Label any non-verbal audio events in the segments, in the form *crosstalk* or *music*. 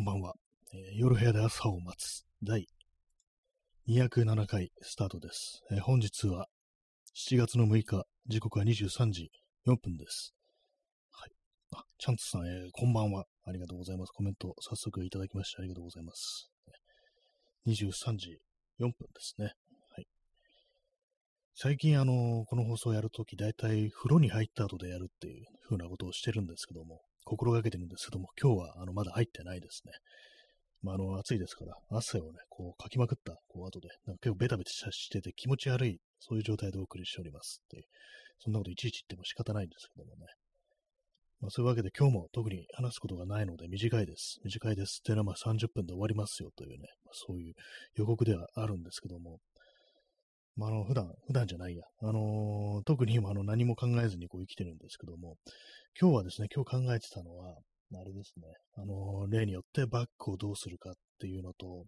こんばんは、えー夜部屋で朝を待つ第207回スタートです、えー本日は7月の6日、時刻は23時4分です。はい。あ、チャンツさん、えーこんばんは。ありがとうございます。コメント早速いただきましてありがとうございます。23時4分ですね。はい。最近、あのこの放送をやるとき、だいたい風呂に入った後でやるっていう風なことをしてるんですけども、心がけてるんですけども、今日はあのまだ入ってないですね。まあ、あの、暑いですから、汗をね、こう、かきまくった、こう、後で、なんか結構ベタベタしてて気持ち悪い、そういう状態でお送りしておりますって、そんなこといちいち言っても仕方ないんですけどもね。まあ、そういうわけで今日も特に話すことがないので短いです。短いですっていうのはまあ30分で終わりますよというね、まあ、そういう予告ではあるんですけども、まあ、あの、普段、普段じゃないや。あのー特に今、あの、何も考えずにこう生きてるんですけども、今日はですね、今日考えてたのは、あれですね、あのー例によってバッグをどうするかっていうのと、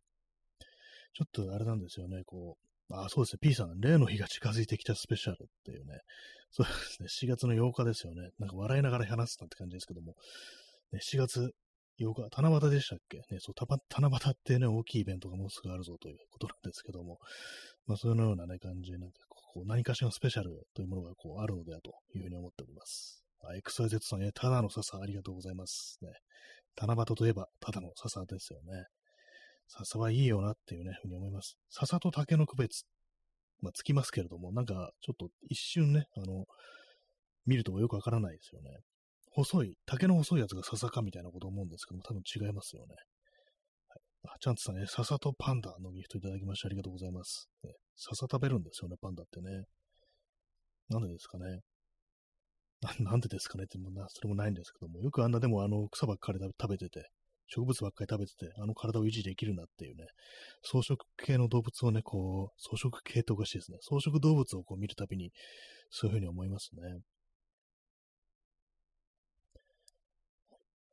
ちょっとあれなんですよね、こう、あ、そうですね、P さん、例の日が近づいてきたスペシャルっていうね、そうですね、4月の8日ですよね。なんか笑いながら話すなって感じですけども、ね、4月8日、七夕でしたっけ？ね、そう、たば七夕ってね、大きいイベントがもうすぐあるぞということなんですけども、まあ、そのようなね、感じで、なんかこう、何かしらのスペシャルというものがこう、あるのではというふうに思っております。あ XYZ さん、え、ただの笹ありがとうございます。ね。七夕といえば、ただの笹ですよね。笹はいいよなっていうね、ふうに思います。笹と竹の区別、まあ、つきますけれども、なんか、ちょっと一瞬ね、あの、見るとよくわからないですよね。細い、竹の細いやつが笹かみたいなこと思うんですけども、多分違いますよね。はい、あチャンツさんね、笹とパンダのギフトいただきましてありがとうございます。ね、笹食べるんですよね、パンダってね。なんでですかね。ななんでですかねってもな、それもないんですけども、よくあんなでもあの草ばっかり食べてて、植物ばっかり食べてて、あの体を維持できるなっていうね、草食系の動物をね、こう、草食系っておかしいですね。草食動物をこう見るたびに、そういうふうに思いますね。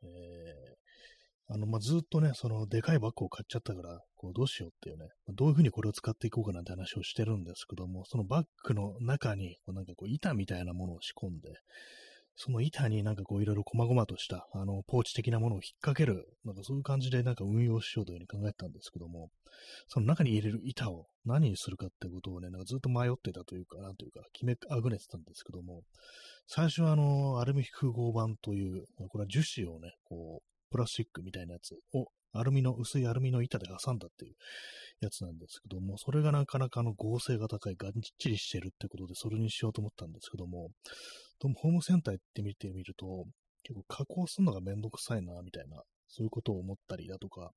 えー、あの、まあ、ずっとね、その、でかいバッグを買っちゃったから、こう、どうしようっていうね、どういうふうにこれを使っていこうかなんて話をしてるんですけども、そのバッグの中に、こうなんかこう、板みたいなものを仕込んで、その板になんかこういろいろ細々とした、あの、ポーチ的なものを引っ掛ける、なんかそういう感じでなんか運用しようというふうに考えたんですけども、その中に入れる板を何にするかってことをね、なんかずっと迷ってたというか、なんというか、決めあぐねてたんですけども、最初はあの、アルミ複合板という、これは樹脂をね、こう、プラスチックみたいなやつを、アルミの、薄いアルミの板で挟んだっていうやつなんですけども、それがなかなかの合成が高い、がっちりしてるってことで、それにしようと思ったんですけども、どうもホームセンター行ってみてみると、結構加工するのがめんどくさいな、みたいな、そういうことを思ったりだとか、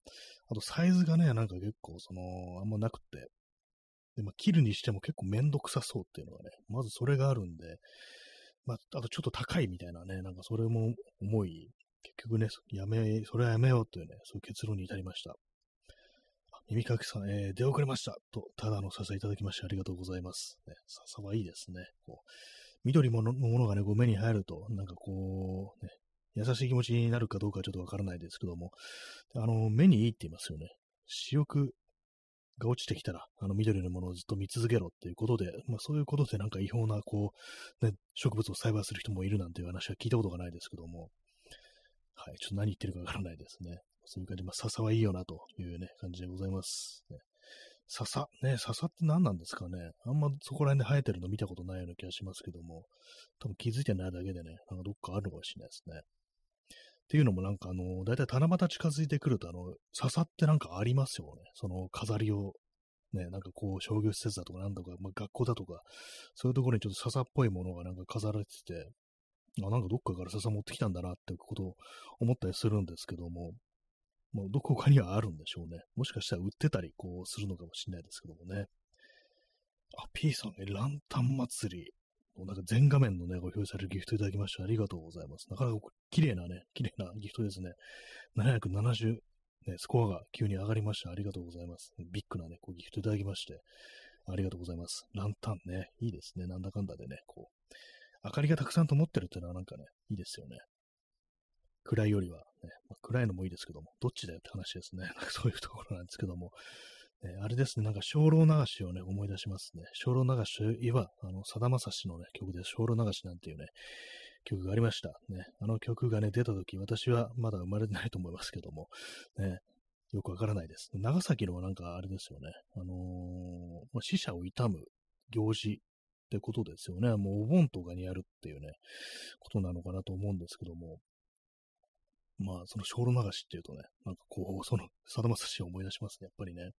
あとサイズがね、なんか結構、その、あんまなくて、で、まあ、切るにしても結構めんどくさそうっていうのがね、まずそれがあるんで、まあ、あとちょっと高いみたいなね、なんかそれも思い、結局ね、やめ、それはやめようというね、そういう結論に至りました。耳かきさん、えー出遅れました。と、ただの笹いただきましてありがとうございます。ね、笹はいいですね。こう緑ものものがね、こう目に入ると、なんかこう、ね、優しい気持ちになるかどうかちょっとわからないですけども、あの、目にいいって言いますよね。視力が落ちてきたら、あの緑のものをずっと見続けろっていうことで、まあそういうことでなんか違法な、こう、ね、植物を栽培する人もいるなんていう話は聞いたことがないですけども、はい、ちょっと何言ってるかわからないですね。そういう感じで、まあ笹はいいよなというね、感じでございます。ね、笹、ね、笹って何なんですかね。あんまそこら辺で生えてるの見たことないような気がしますけども、多分気づいてないだけでね、なんかどっかあるのかもしれないですね。っていうのもなんかあの、だいたい七夕近づいてくるとあの、笹ってなんかありますよね。その飾りを、ね、なんかこう商業施設だとかなんとか、まあ、学校だとか、そういうところにちょっと笹っぽいものがなんか飾られてて、あ、なんかどっかから笹持ってきたんだなってことを思ったりするんですけども、もうどこかにはあるんでしょうね。もしかしたら売ってたりこうするのかもしれないですけどもね。あ、P さん、え、ランタン祭り。なんか全画面のね、ご表示されるギフトいただきましてありがとうございます。なかなか綺麗なね、綺麗なギフトですね。770、ね、スコアが急に上がりました。ありがとうございます。ビッグなね、こうギフトいただきまして、ありがとうございます。ランタンね、いいですね。なんだかんだでね、こう、明かりがたくさん灯ってるっていうのはなんかね、いいですよね。暗いよりは、ね、まあ、暗いのもいいですけども、どっちだよって話ですね。*laughs* そういうところなんですけども、ね、あれですね、なんか精霊流しをね、思い出しますね。精霊流しといえば、あの、さだまさしのね、曲で精霊流しなんていうね、曲がありました。ね、あの曲がね、出た時、私はまだ生まれてないと思いますけども、ね、よくわからないです。長崎のなんかあれですよね、あのー、死者を悼む行事ってことですよね。もうお盆とかにやるっていうね、ことなのかなと思うんですけども、まあ、その小路流しっていうとね、なんかこう、その、さだまさしを思い出しますね、やっぱりね。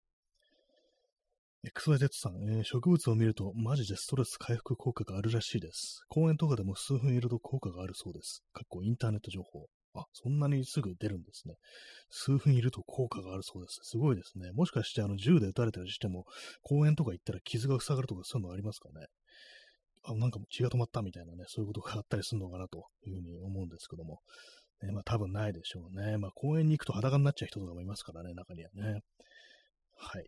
XYZ さん、えー、植物を見るとマジでストレス回復効果があるらしいです。公園とかでも数分いると効果があるそうです。かっこインターネット情報。あ、そんなにすぐ出るんですね。数分いると効果があるそうです。すごいですね。もしかしてあの銃で撃たれたりしても、公園とか行ったら傷が塞がるとかそういうのありますかね。あ、なんか血が止まったみたいなね、そういうことがあったりするのかなというふうに思うんですけども。ね、まあ多分ないでしょうね。まあ公園に行くと裸になっちゃう人とかもいますからね、中にはね。はい。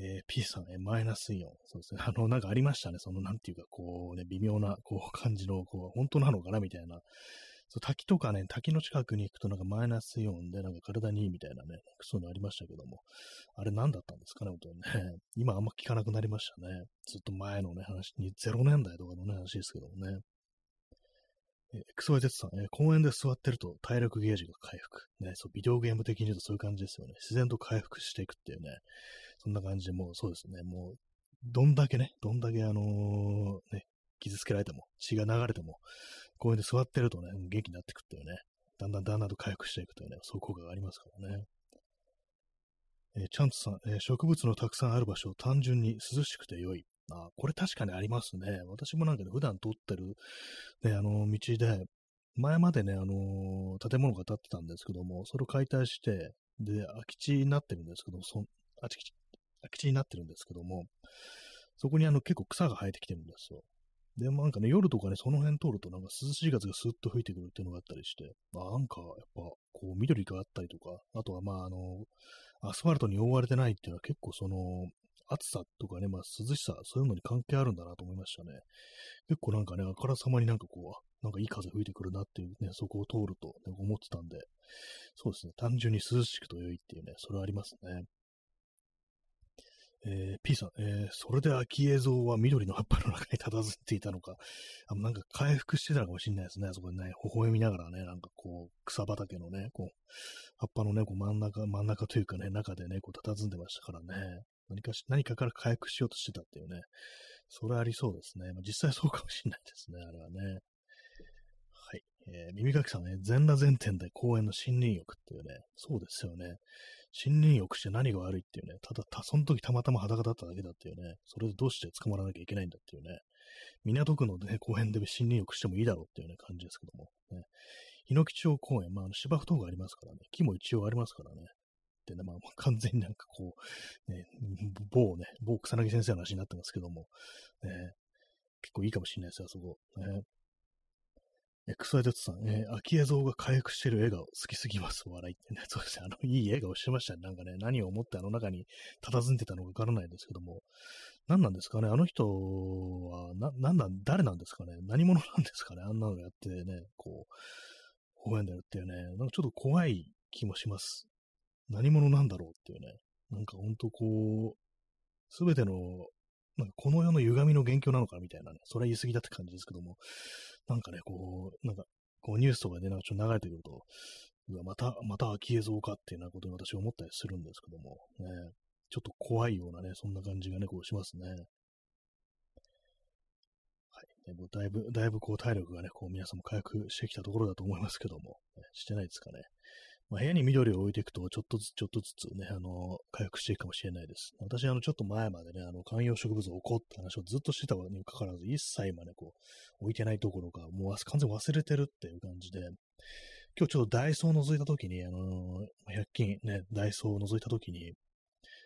えー、P さん、えー、マイナスイオン。そうですね。あの、なんかありましたね。その、なんていうか、こうね、微妙な、こう、感じの、こう、本当なのかなみたいな。そう滝とかね、滝の近くに行くとなんかマイナスイオンでなんか体にいいみたいなね、そういうのありましたけども、あれ何だったんですかね、本当にね。今あんま聞かなくなりましたね。ずっと前のね、話に、0年代とかのね、話ですけどもね。え XYZ さん、えー、公園で座ってると体力ゲージが回復。ね、そう、ビデオゲーム的に言うとそういう感じですよね。自然と回復していくっていうね。そんな感じで、もうそうですね。もう、どんだけね、どんだけあのー、ね、傷つけられても、血が流れても、公園で座ってるとね、元気になってくっていうね。だんだんだんだんと回復していくというね、そういう効果がありますからね。えー、チャンツさん、えー、植物のたくさんある場所、単純に涼しくて良い。あ、これ確かにありますね。私もなんかね、普段通ってる、ね、あの、道で、前までね、あのー、建物が建ってたんですけども、それを解体して、で、空き地になってるんですけど、そ空き地、空き地になってるんですけども、そこにあの結構草が生えてきてるんですよ。で、なんかね、夜とかね、その辺通るとなんか涼しい風がスーッと吹いてくるっていうのがあったりして、まあなんかやっぱこう緑があったりとか、あとはまああの、アスファルトに覆われてないっていうのは結構その、暑さとかね、まあ涼しさ、そういうのに関係あるんだなと思いましたね。結構なんかね、あからさまになんかこう、なんかいい風吹いてくるなっていうね、そこを通ると、ね、思ってたんで、そうですね、単純に涼しくと良いっていうね、それはありますね。えー、P さん、えー、それで秋映像は緑の葉っぱの中に佇んでいたのか、あなんか回復してたのかもしれないですね。そこでね、微笑みながらね、なんかこう、草畑のね、こう、葉っぱのね、こう真ん中、真ん中というかね、中でね、こう、佇んでましたからね。何かし、何かから回復しようとしてたっていうね。それありそうですね。まあ、実際そうかもしれないですね、あれはね。はい。えー、耳かきさんね、全裸全天で公園の森林浴っていうね、そうですよね。森林浴して何が悪いっていうね、ただ、た、その時たまたま裸だっただけだっていうね、それでどうして捕まらなきゃいけないんだっていうね、港区の、ね、公園で森林浴してもいいだろうっていうね、感じですけども、ね、日野木町公園、まあ、芝生等がありますからね、木も一応ありますからね、でね、まあ、完全になんかこう、ね、某ね、某草薙先生の話になってますけども、ね、結構いいかもしれないですよ、あそこ。ね、XYZ さん、えー、秋江像が回復してる笑顔、好きすぎます、笑いってね。*laughs* そうですね、あの、いい笑顔してましたね。なんかね、何を思ってあの中に佇んでたのかわからないですけども、何なんですかね、あの人は、な、なんなん、誰なんですかね、何者なんですかね、あんなのやってね、こう、微笑んでるっていうね、なんかちょっと怖い気もします。何者なんだろうっていうね、なんかほんとこう、すべての、なんかこの世の歪みの元凶なのかみたいなね、それは言い過ぎだって感じですけども、なんかね、こう、なんか、こうニュースとかでなんかちょっと流れてくると、うわ、また、また秋映像かっていうようなことに私は思ったりするんですけども、ね、ちょっと怖いようなね、そんな感じがね、こうしますね。はい。ね、もうだいぶ、だいぶこう体力がね、こう皆さんも回復してきたところだと思いますけども、ね、してないですかね。まあ、部屋に緑を置いていくと、ちょっとずつちょっとずつね、あの、回復していくかもしれないです。私、あの、ちょっと前までね、あの、観葉植物を置こうって話をずっとしてたにもかかわらず、一切今ね、こう、置いてないところか、もう完全忘れてるっていう感じで、今日ちょっとダイソーを覗いたときに、あの100均ね、ダイソーを覗いたときに、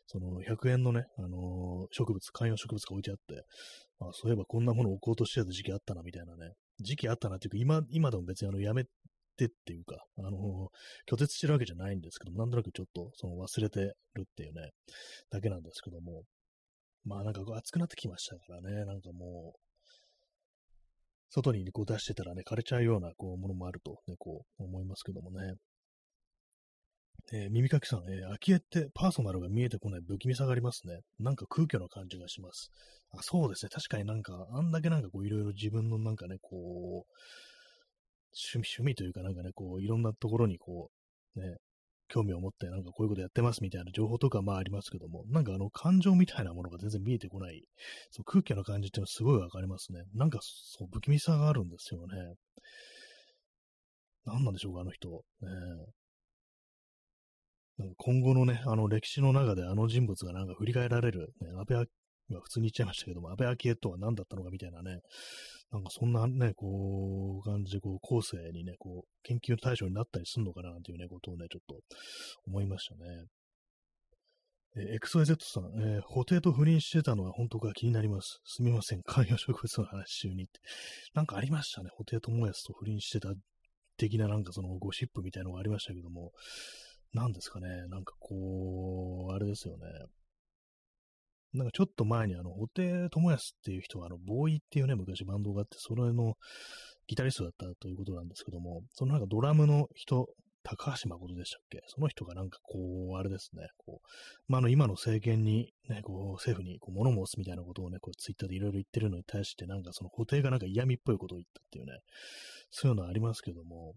その100円のね、あの植物、観葉植物が置いてあって、あそういえばこんなものを置こうとしてた時期あったな、みたいなね。時期あったなっていうか、今、今でも別にあの、やめってっていうか、あの、拒絶してるわけじゃないんですけども、なんとなくちょっとその忘れてるっていうね、だけなんですけども、まあなんか暑くなってきましたからね、なんかもう、外にこう出してたらね、枯れちゃうようなこうものもあるとね、こう思いますけどもね。えー、耳かきさん、えー、空き家ってパーソナルが見えてこない不気味さがありますね。なんか空虚な感じがします。あそうですね。確かになんか、あんだけなんかこういろいろ自分のなんかね、こう、趣味、趣味というかなんかね、こういろんなところにこう、ね、興味を持ってなんかこういうことやってますみたいな情報とかまあありますけども、なんかあの感情みたいなものが全然見えてこない、そう空気の感じっていうのはすごいわかりますね。なんかそう不気味さがあるんですよね。何なんでしょうか、あの人。ね、なんか今後のね、あの歴史の中であの人物がなんか振り返られる、ね、安倍今普通に言っちゃいましたけども、安倍昭恵とは何だったのかみたいなね、なんかそんなね、こう、感じで、こう、後世にね、こう、研究対象になったりするのかな、なんていうね、ことをね、ちょっと思いましたね。え XYZ さん、えー、布袋と不倫してたのは本当か気になります。すみません、観葉植物の話中にって。なんかありましたね、布袋友康と不倫してた的ななんかそのゴシップみたいなのがありましたけども、なんですかね、なんかこう、あれですよね。なんかちょっと前にあの、布袋友康っていう人は、あの、ボーイっていうね、昔バンドがあって、それのギタリストだったということなんですけども、そのなんかドラムの人、高橋誠でしたっけ？その人がなんかこう、あれですね、こう、まあ、あの、今の政権に、ね、こう、政府にこう物申すみたいなことをね、こう、ツイッターでいろいろ言ってるのに対して、なんかその布袋がなんか嫌味っぽいことを言ったっていうね、そういうのはありますけども、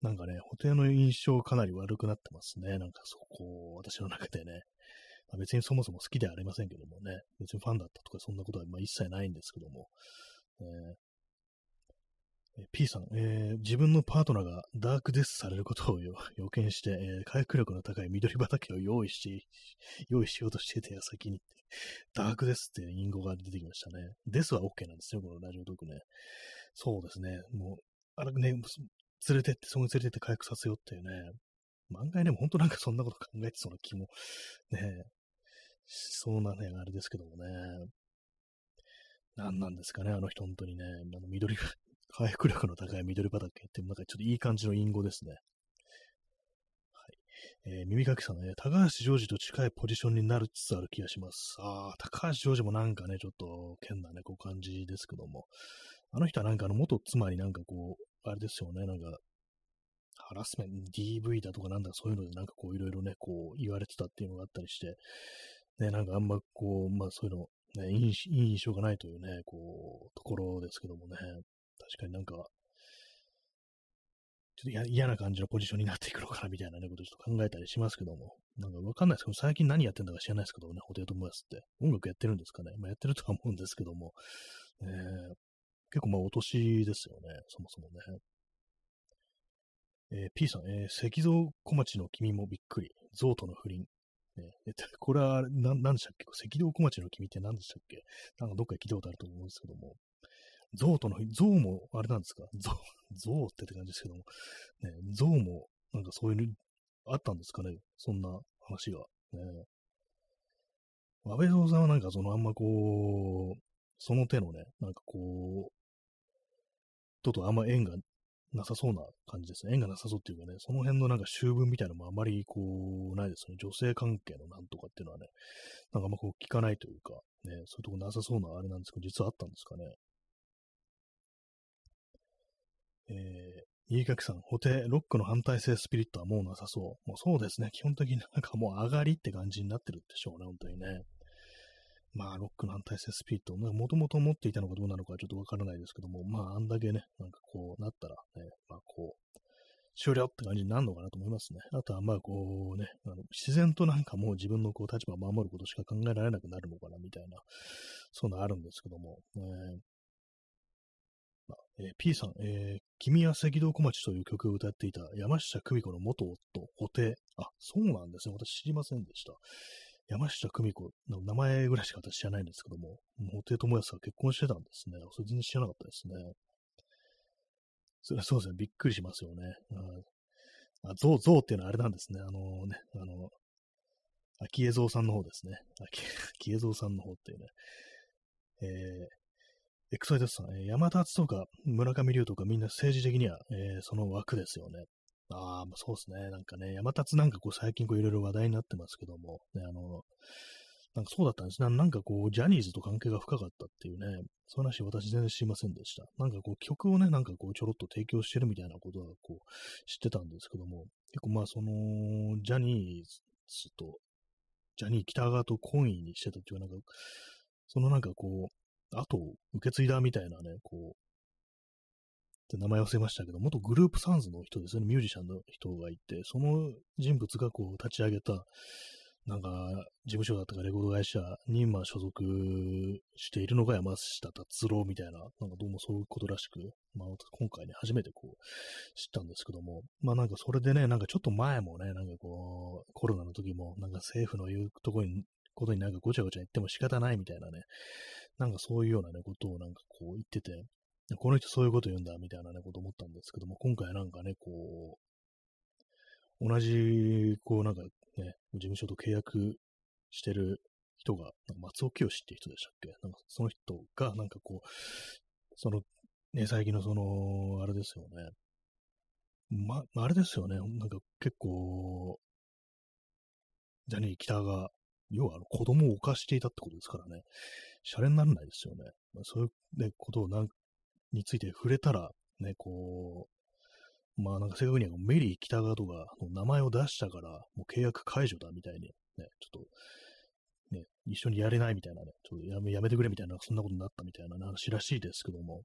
なんかね、布袋の印象かなり悪くなってますね。なんかそこ、私の中でね。まあ、別にそもそも好きではありませんけどもね、別にファンだったとかそんなことはまあ一切ないんですけども、えー、P さん、えー、自分のパートナーがダークデスされることを *laughs* 予見して、えー、回復力の高い緑畑を用意し、*laughs* 用意しようとしてて矢先に、*laughs* ダークデスって隠語が出てきましたね。デスは OK なんですよ、このラジオトークね。そうですね。もう、あれね、連れてって、そこに連れてって回復させようっていうね。漫画でも本当なんかそんなこと考えてそうな気も、ね、そうなね、あれですけどもね。何なんですかね、あの人、本当にね。あの緑、*laughs* 回復力の高い緑畑って、なんかちょっといい感じの隠語ですね。はい。えー、耳かきさんね、高橋ジョージと近いポジションになるつつある気がします。ああ、高橋ジョージもなんかね、ちょっと、変なね、こう感じですけども。あの人はなんかあの元妻になんかこう、あれですよね、なんか、ハラスメント、DV だとかなんだそういうのでなんかこういろいろね、こう言われてたっていうのがあったりして、ね、なんかあんまこう、まあそういうの、ね、いい印象がないというね、こう、ところですけどもね、確かになんか、ちょっと嫌な感じのポジションになっていくのかなみたいなね、ことちょっと考えたりしますけども、なんかわかんないですけど、最近何やってんだか知らないですけどね、ホテル友達って。音楽やってるんですかね。まあやってるとは思うんですけども、えー、結構まあお年ですよね、そもそもね。えー、P さん、えー、石像小町の君もびっくり。象との不倫。ね、これは何、何でしたっけ？赤道小町の君って何でしたっけ？なんかどっか聞いたことあると思うんですけども。象との、象もあれなんですか？象、象ってって感じですけども。ね、象もなんかそういうのあったんですかね？そんな話が。ね、安倍蔵さんはなんかそのあんまこう、その手のね、なんかこう、ととあんま縁がなさそうな感じですね。縁がなさそうっていうかね、その辺のなんか修文みたいなのもあまりこう、ないですね。女性関係のなんとかっていうのはね、なんかあんまこう聞かないというか、ね、そういうとこなさそうなあれなんですけど、実はあったんですかね。えー、新垣さん、補定、ロックの反対性スピリットはもうなさそう。もうそうですね。基本的になんかもう上がりって感じになってるんでしょうね、本当にね。まあ、ロックの反対性スピリットもともと持っていたのかどうなのかちょっとわからないですけども、まあ、あんだけね、なんかこうなったらね、まあこう、終了って感じになるのかなと思いますね。あとはまあこうね、あの自然となんかもう自分のこう立場を守ることしか考えられなくなるのかなみたいな、そういうのあるんですけども、えーえー、P さん、えー、君は赤道小町という曲を歌っていた山下久美子の元夫、布袋。あ、そうなんですね。私知りませんでした。山下久美子の名前ぐらいしか私知らないんですけども、布袋友康は結婚してたんですね。それ全然知らなかったですね。それはそうですね、びっくりしますよね。あ、ゾウ、ゾウっていうのはあれなんですね。あのね、あの、秋江蔵さんの方ですね。秋江蔵さんの方っていうね。えー、エクサイトさん、山田敦とか村上龍とかみんな政治的には、えー、その枠ですよね。ああ、そうですね。なんかね、山立なんかこう最近こういろいろ話題になってますけども、ね、あの、なんかそうだったんですね。なんかこう、ジャニーズと関係が深かったっていうね、そういう話私全然知りませんでした。なんかこう、曲をね、なんかこう、ちょろっと提供してるみたいなことはこう、知ってたんですけども、結構まあその、ジャニーズと、ジャニー北川と懇意にしてたっていうか、なんか、そのなんかこう、後を受け継いだみたいなね、こう、って名前忘れましたけど、元グループサンズの人ですね、ミュージシャンの人がいて、その人物がこう立ち上げた、なんか、事務所だったかレコード会社に、まあ、所属しているのが山下達郎みたいな、なんかどうもそういうことらしく、まあ、今回ね、初めてこう、知ったんですけども、まあなんかそれでね、なんかちょっと前もね、なんかこう、コロナの時も、なんか政府の言うとこに、ことになんかごちゃごちゃ言っても仕方ないみたいなね、なんかそういうようなね、ことをなんかこう言ってて、この人そういうこと言うんだ、みたいなね、こと思ったんですけども、今回なんかね、こう、同じ、こうなんかね、事務所と契約してる人が、松尾清って人でしたっけ？なんかその人が、なんかこう、その、ね、最近のその、あれですよね。ま、あれですよね。なんか結構、ジャニー北が、要はあの子供を犯していたってことですからね。シャレにならないですよね。まあ、そういう、ね、ことをなんについて触れたら、ね、こう、まあなんか正確にはメリー北川とかの名前を出したから、もう契約解除だみたいに、ね、ちょっと、ね、一緒にやれないみたいなね、ちょっとやめやめてくれみたいな、そんなことになったみたいな話らしいですけども、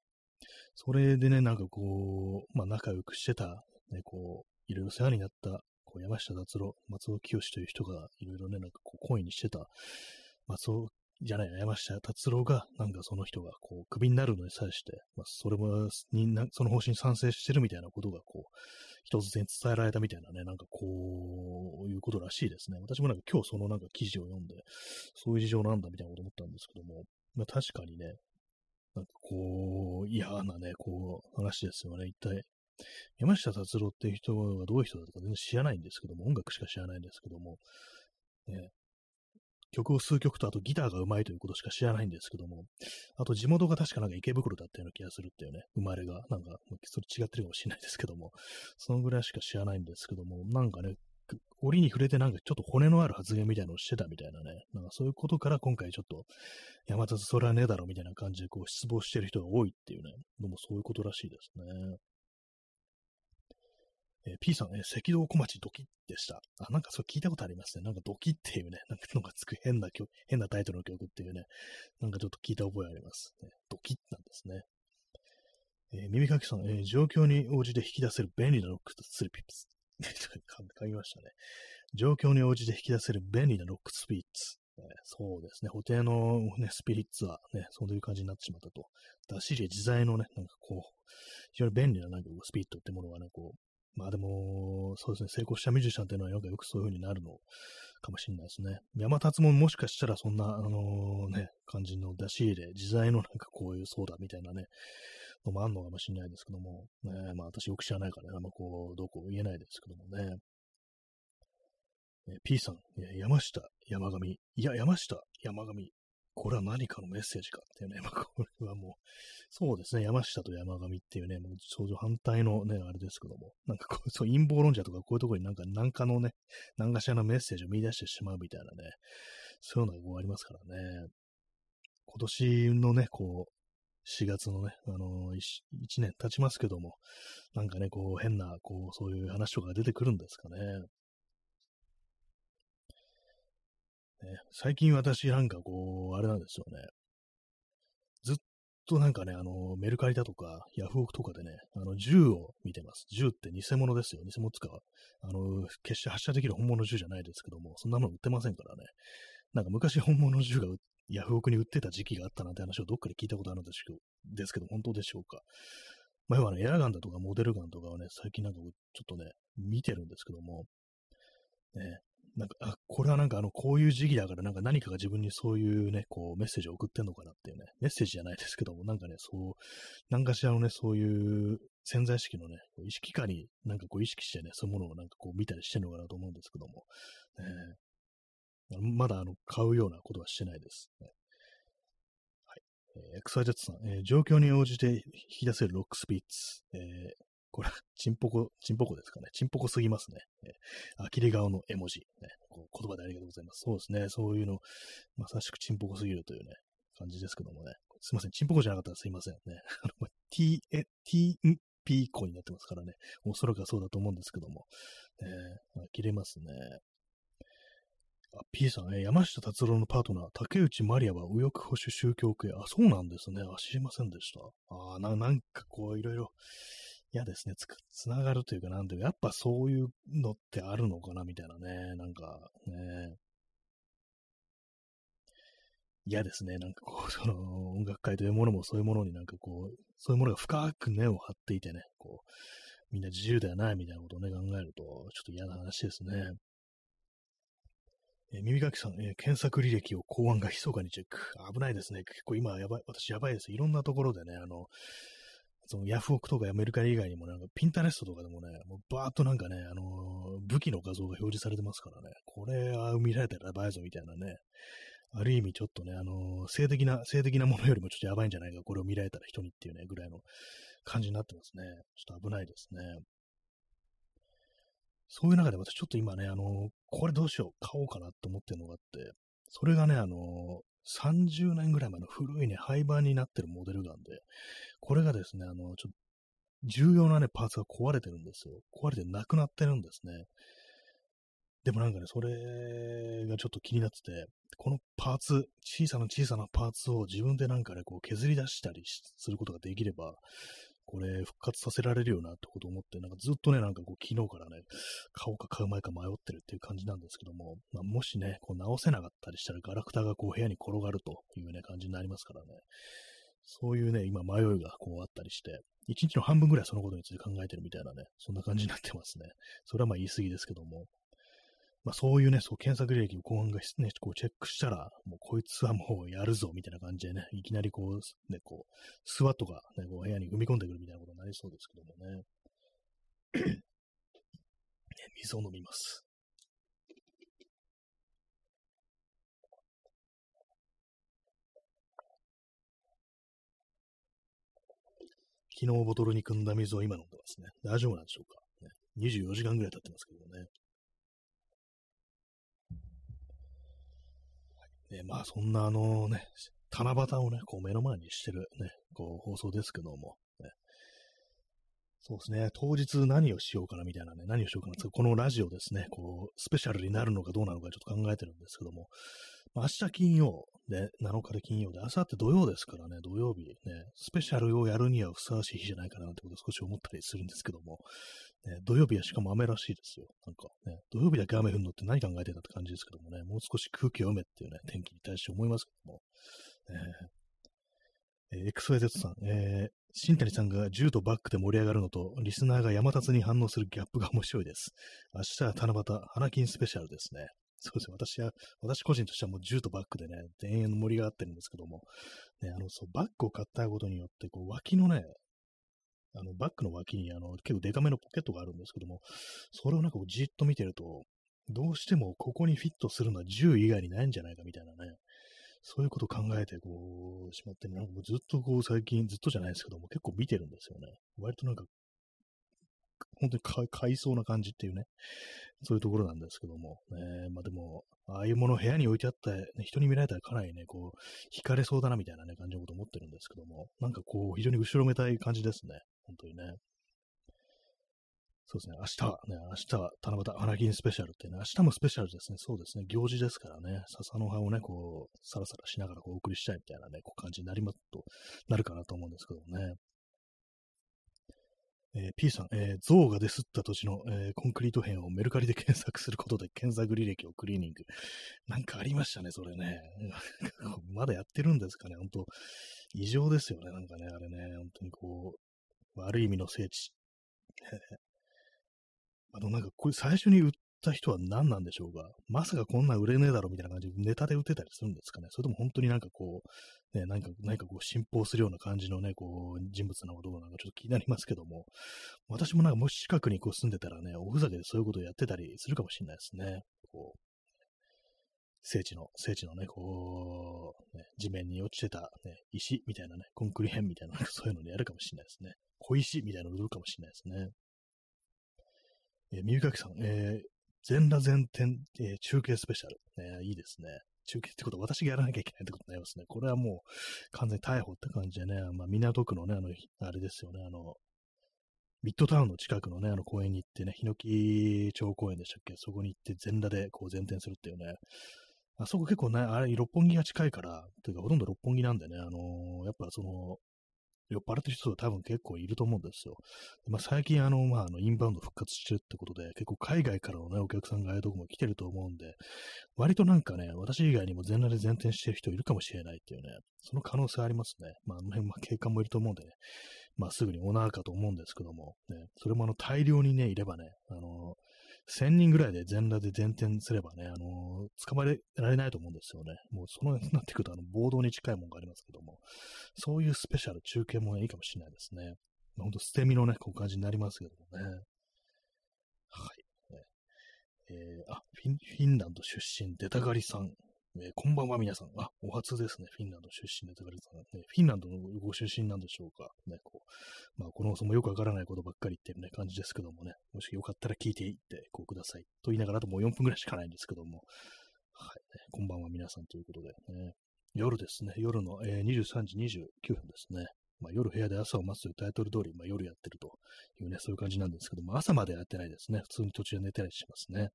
それでね、なんかこう、まあ仲良くしてた、ね、こう、いろいろ世話になった、こう山下達郎、松尾清という人がいろいろね、なんかこう、恋にしてた、松尾じゃない、山下達郎が、なんかその人が、こう、クビになるのに際して、まあ、それも、にな、その方針に賛成してるみたいなことが、こう、一つ伝えられたみたいなね、なんかこう、いうことらしいですね。私もなんか今日そのなんか記事を読んで、そういう事情なんだみたいなこと思ったんですけども、まあ確かにね、なんかこう、嫌なね、こう、話ですよね。一体、山下達郎っていう人がどういう人だとか全然知らないんですけども、音楽しか知らないんですけども、ね、曲を数曲とあとギターが上手いということしか知らないんですけども、あと地元が確かなんか池袋だったような気がするっていうね、生まれが、なんか、それ違ってるかもしれないですけども、そのぐらいしか知らないんですけども、なんかね、折に触れてなんかちょっと骨のある発言みたいなのをしてたみたいなね、なんかそういうことから今回ちょっと、山田それはねえだろみたいな感じでこう失望してる人が多いっていうね、のもそういうことらしいですね。えー、P さん、えー、赤道小町ドキッでした。あ、なんかそれ聞いたことありますね。なんかドキっていうね、なんかのがつく変な曲、変なタイトルの曲っていうね、なんかちょっと聞いた覚えあります。ね、ドキッなんですね。えー、耳かきさん、えー、状況に応じて引き出せる便利なロックスリピッツ。*laughs* 書きましたね。状況に応じて引き出せる便利なロックスピッツ。えー、そうですね。補定の、ね、スピリッツはね、そういう感じになってしまったと。ダシリ自在のね、なんかこう、非常に便利ななんかスピリットってものがね、こう、まあでも、そうですね、成功したミュージシャンっていうのはよくよくそういう風になるのかもしれないですね。山達ももしかしたらそんな、あの、ね、感じの出し入れ、自在のなんかこういうそうだみたいなね、のもあんのかもしれないですけども、ね、まあ私よく知らないからね、あんまこう、どうこう言えないですけどもね。P さん、山下、山上。いや、山下、山上。これは何かのメッセージかっていうね、*laughs* まあ、これはもう、そうですね、山下と山上っていうね、もう相乗反対のね、あれですけども、なんかこう、*laughs* そう陰謀論者とかこういうところになんか、何かのね、何かしらのメッセージを見出してしまうみたいなね、そういうのがこうありますからね。今年のね、こう、4月のね、あのー、1, 1年経ちますけども、なんかね、こう、変な、こう、そういう話とか出てくるんですかね。ね、最近私なんかこう、あれなんですよね。ずっとなんかね、あの、メルカリだとか、ヤフオクとかでね、あの、銃を見てます。銃って偽物ですよ。偽物つか、あの、決して発射できる本物銃じゃないですけども、そんなもの売ってませんからね。なんか昔本物の銃がヤフオクに売ってた時期があったなんて話をどっかで聞いたことあるんですけど、ですけど本当でしょうか。まあ、要はね、エアガンだとかモデルガンとかはね、最近なんかちょっとね、見てるんですけども、ね、なんか、あ、これはなんかあの、こういう時期だからなんか何かが自分にそういうね、こうメッセージを送ってんのかなっていうね、メッセージじゃないですけども、なんかね、そう、なんかしらのね、そういう潜在意識のね、意識下になんかこう意識してね、そういうものをなんかこう見たりしてるのかなと思うんですけども、ね、まだあの、買うようなことはしてないです。ね、はい。えー、XYZ さん、えー、状況に応じて引き出せるロックスピッツ、えー、これ、チンポコ、チンポコですかね。チンポコすぎますね。えー、アキリ顔の絵文字、ねこ。言葉でありがとうございます。そうですね。そういうの、まさしくチンポコすぎるというね、感じですけどもね。すいません。チンポコじゃなかったらすいませんね。*laughs* あの、t, え、t, p コになってますからね。おそらくはそうだと思うんですけども。えー、まあ、切れますね。あ、P さん、え、山下達郎のパートナー、竹内まりやは右翼保守宗教系。あ、そうなんですね。あ、知りませんでした。あな、なんかこう、いろいろ嫌ですね。つく、つながるというか、なんていうか、やっぱそういうのってあるのかな、みたいなね。なんか、ね。嫌ですね。なんかこう、*laughs* その、音楽界というものもそういうものになんかこう、そういうものが深く根を張っていてね、こう、みんな自由ではないみたいなことをね、考えると、ちょっと嫌な話ですね。え、耳かきさん、え、検索履歴を公安が密かにチェック。危ないですね。結構今やばい、私やばいです。いろんなところでね、あの、そのヤフオクとかメルカリ以外にもなんかピンタレストとかでもね、もうバーっとなんかね、あのー、武器の画像が表示されてますからね、これは見られたらやばいぞみたいなね、ある意味ちょっとね、あのー、性的な、性的なものよりもちょっとやばいんじゃないか、これを見られたら人にっていうね、ぐらいの感じになってますね。ちょっと危ないですね。そういう中で私ちょっと今ね、あのー、これどうしよう、買おうかなって思ってるのがあって、それがね、あの30年ぐらい前の古いね、廃盤になってるモデルガンで、これがですね、あの、ちょっと、重要なね、パーツが壊れてるんですよ。壊れてなくなってるんですね。でもなんかね、それがちょっと気になってて、このパーツ、小さな小さなパーツを自分でなんかね、こう削り出したりすることができれば、これ復活させられるよなってことを思って、なんかずっとね、なんかこう昨日からね、買おうか買う前か迷ってるっていう感じなんですけども、まあ、もしね、こう直せなかったりしたらガラクタがこう部屋に転がるというね、感じになりますからね。そういうね、今迷いがこうあったりして、一日の半分ぐらいそのことについて考えてるみたいなね、そんな感じになってますね。それはまあ言い過ぎですけども。まあそういうね、そう検索履歴を公安がね、こうチェックしたら、もうこいつはもうやるぞみたいな感じでね、いきなりこう、ね、こう、スワットがね、こう部屋に踏み込んでくるみたいなことになりそうですけどもね。*clears throat* ね水を飲みます。昨日ボトルに汲んだ水を今飲んでますね。大丈夫なんでしょうか、ね、?24 時間ぐらい経ってますけどね。ね、まあそんなあのね、七夕をね、こう目の前にしてるね、こう放送ですけども、ね、そうですね、当日何をしようかなみたいなね、何をしようかな、このラジオですね、こう、スペシャルになるのかどうなのかちょっと考えてるんですけども、明日金曜で、7日で金曜で、明後日土曜ですからね、土曜日ね、スペシャルをやるにはふさわしい日じゃないかなってことを少し思ったりするんですけども、ね、土曜日はしかも雨らしいですよ。なんかね、土曜日だけ雨降るのって何考えてたって感じですけどもね、もう少し空気を読めっていうね、天気に対して思いますけども。えー、XYZ さん、えー、新谷さんが銃とバックで盛り上がるのと、リスナーが山立に反応するギャップが面白いです。明日は七夕、花金スペシャルですね。そうですね。私は、私個人としてはもう銃とバックでね、田園の森があってるんですけども、ね、あの、そう、バックを買ったことによって、こう、脇のね、あの、バックの脇に、あの、結構デカめのポケットがあるんですけども、それをなんかこうじっと見てると、どうしてもここにフィットするのは銃以外にないんじゃないかみたいなね、そういうことを考えて、こう、しまって、ねなんかもうずっとこう最近、ずっとじゃないですけども、結構見てるんですよね。割となんか、本当に買いそうな感じっていうね、そういうところなんですけども、ね、まあでも、ああいうものを部屋に置いてあって、ね、人に見られたらかなりね、こう、惹かれそうだなみたいなね、感じのこと思ってるんですけども、なんかこう、非常に後ろめたい感じですね。本当にね。そうですね、明日ね、明日七夕花金スペシャルってね、明日もスペシャルですね、そうですね、行事ですからね、笹の葉をね、こう、さらさらしながらこうお送りしたいみたいなね、こう感じになりますと、なるかなと思うんですけどもね。えー、P さん、えー、象がデスった土地の、えー、コンクリート片をメルカリで検索することで検索履歴をクリーニング。なんかありましたね、それね。*laughs* まだやってるんですかね、本当異常ですよね、なんかね、あれね、本当にこう、悪い意味の聖地。*laughs* あの、なんかこれ最初に売った人は何なんでしょうかまさかこんな売れねえだろみたいな感じでネタで売ってたりするんですかねそれとも本当になんかこう、ね、何か、何かこう信奉するような感じのね、こう、人物なのかどうなのかちょっと気になりますけども、私もなんかもし近くにこう住んでたらね、おふざけでそういうことをやってたりするかもしれないですね。こう、聖地の、聖地のね、こう、ね、地面に落ちてた、ね、石みたいなね、コンクリ片みたいな、そういうのにやるかもしれないですね。小石みたいなの売るかもしれないですね。えー、みゆかきさん、えー、全裸全天、えー、中継スペシャル。ね、いいですね。中継ってことは私がやらなきゃいけないってことになりますね。これはもう完全に逮捕って感じでね、まあ、港区のね、あの、あれですよね、あの、ミッドタウンの近くのね、あの公園に行ってね、ヒノキ町公園でしたっけ？そこに行って全裸でこう前転するっていうね。あそこ結構ね、あれ、六本木が近いから、というかほとんど六本木なんでね、あのー、やっぱその、酔っ払ってる人が多分結構いると思うんですよ。まあ、最近あの、まあ、あの、インバウンド復活してるってことで、結構海外からのね、お客さんがああいうとこも来てると思うんで、割となんかね、私以外にも全裸で前転してる人いるかもしれないっていうね、その可能性ありますね。まあ、あの辺、ま、警官もいると思うんでね、まあ、すぐにオナーかと思うんですけども、ね、それもあの大量にね、いればね、あの、1000人ぐらいで全裸で前転すればね、あの捕まえられないと思うんですよね。もうその辺になってくると、あの、暴動に近いものがありますけども、そういうスペシャル中継もねいいかもしれないですね。まほんと捨て身のね、こう感じになりますけどもね。はい。えー、あフィン、フィンランド出身、出たがりさん。えー、こんばんは皆さん。あ、お初ですね。フィンランド出身で、高木さん、ね。フィンランドのご出身なんでしょうか。ね、こう。まあ、この放送もよくわからないことばっかり言ってるね、感じですけどもね。もしよかったら聞いていってこうください。と言いながら、あともう4分ぐらいしかないんですけども。はい、ね。こんばんは皆さんということで、ね。夜ですね。夜の、えー、23時29分ですね。まあ、夜部屋で朝を待つというタイトル通り、まあ、夜やってるというね、そういう感じなんですけども、朝までやってないですね。普通に途中で寝てたりしますね。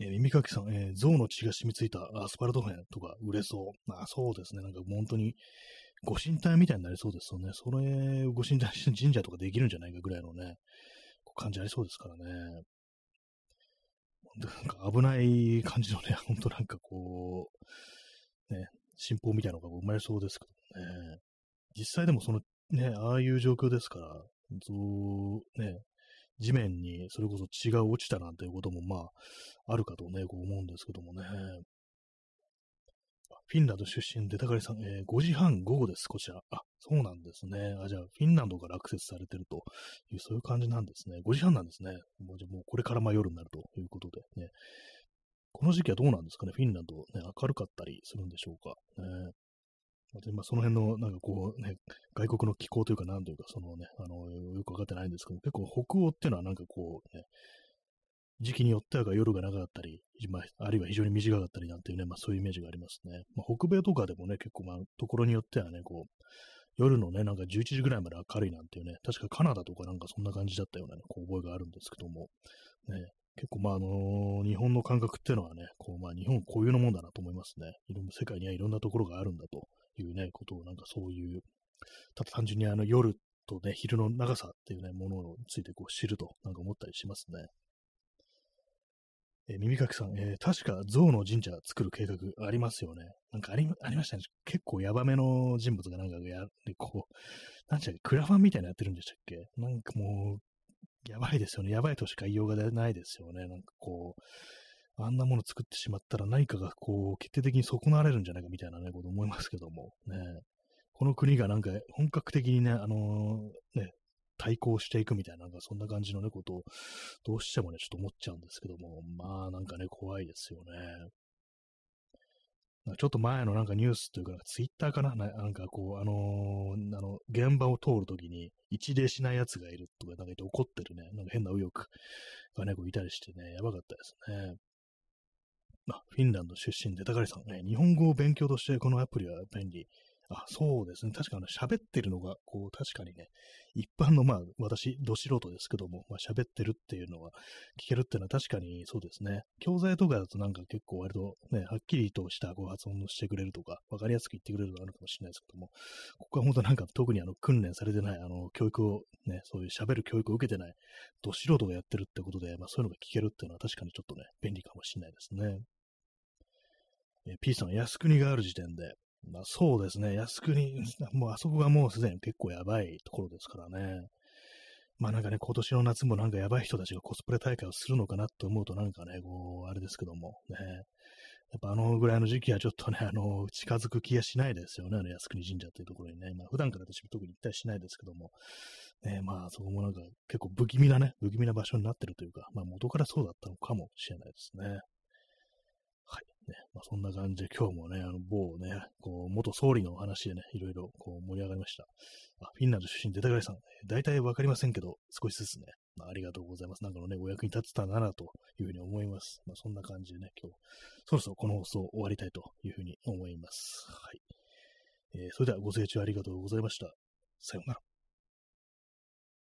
えー、耳かきさん、えー、象の血が染みついたアスファルト片とか売れそう。まあそうですね。なんか本当に、ご神体みたいになりそうですよね。それ、ご神体神社とかできるんじゃないかぐらいのね、感じありそうですからね。なんか危ない感じのね、ほんとなんかこう、ね、信仰みたいなのが生まれそうですけどね。実際でもそのね、ああいう状況ですから、そう、ね、地面にそれこそ血が落ちたなんていうこともまあ、あるかとね、こう思うんですけどもね。フィンランド出身、出たかりさん、えー、5時半午後です、こちら。あ、そうなんですね。あ、じゃあ、フィンランドからアクセスされてるという、そういう感じなんですね。5時半なんですね。もうじゃもうこれからまあ夜になるということでね。この時期はどうなんですかね、フィンランド、ね、明るかったりするんでしょうか？ね、まあ、その辺の、なんかこうね、外国の気候というか、なんというか、そのね、あの、よくわかってないんですけど、結構北欧っていうのはなんかこう、ね、時期によっては夜が長かったり、まあ、あるいは非常に短かったりなんていうね、まあそういうイメージがありますね。まあ、北米とかでもね、結構まあ、ところによってはね、こう、夜のね、なんか11時ぐらいまで明るいなんていうね、確かカナダとかなんかそんな感じだったようなね、こう覚えがあるんですけども、ね、結構まああのー、日本の感覚っていうのはね、こうまあ日本固有のもんだなと思いますね。いろんな世界にはいろんなところがあるんだというね、ことをなんかそういう、ただ単純にあの夜とね、昼の長さっていうね、ものについてこう知るとなんか思ったりしますね。え、耳かきさん、えー、確か象の神社作る計画ありますよね。なんかありありましたね。結構ヤバめの人物がなんかやで、こう、なんちゃっけ、クラファンみたいなやってるんでしたっけ？なんかもう、やばいですよね。やばいとしか言いようがないですよね。なんかこう、あんなもの作ってしまったら何かがこう、決定的に損なわれるんじゃないかみたいなね、こと思いますけども、ね。この国がなんか本格的にね、あのー、ね、対抗していくみたいな、なんかそんな感じのね、ことを、どうしてもね、ちょっと思っちゃうんですけども、まあなんかね、怖いですよね。ちょっと前のなんかニュースというか、ツイッターかな？なんかこう、あのー、あの、現場を通るときに一礼しない奴がいるとか、なんか言って怒ってるね、なんか変な右翼がね、こういたりしてね、やばかったですね。あ、フィンランド出身で、高橋さんね、日本語を勉強としてこのアプリは便利。あ、そうですね。確かに喋ってるのが、こう、確かにね、一般の、まあ、私、ど素人ですけども、まあ、喋ってるっていうのは、聞けるっていうのは確かにそうですね。教材とかだとなんか結構割とね、はっきりとしたこう発音をしてくれるとか、わかりやすく言ってくれるのがあるかもしれないですけども、ここは本当なんか特にあの、訓練されてない、あの、教育をね、そういう喋る教育を受けてない、ど素人がやってるってことで、まあ、そういうのが聞けるっていうのは確かにちょっとね、便利かもしれないですね。え P さん、靖国がある時点で、まあそうですね、靖国、*laughs* もうあそこがもうすでに結構やばいところですからね。まあなんかね、今年の夏もなんかやばい人たちがコスプレ大会をするのかなと思うとなんかね、こう、あれですけども、ね。やっぱあのぐらいの時期はちょっとね、あの、近づく気がしないですよね、あの靖国神社っていうところにね。まあ普段から私も特に行ったりしないですけども、ね、まあそこもなんか結構不気味なね、不気味な場所になってるというか、まあ元からそうだったのかもしれないですね。ね、まあ、そんな感じで今日もね、あの某ね、こう元総理の話でね、いろいろこう盛り上がりました。あフィンランド出身、出たがりさん、大体わかりませんけど、少しずつね、まあ、ありがとうございます。なんかのね、お役に立てたならというふうに思います。まあ、そんな感じでね、今日、そろそろこの放送終わりたいというふうに思います。はい。えー、それではご清聴ありがとうございました。さようなら。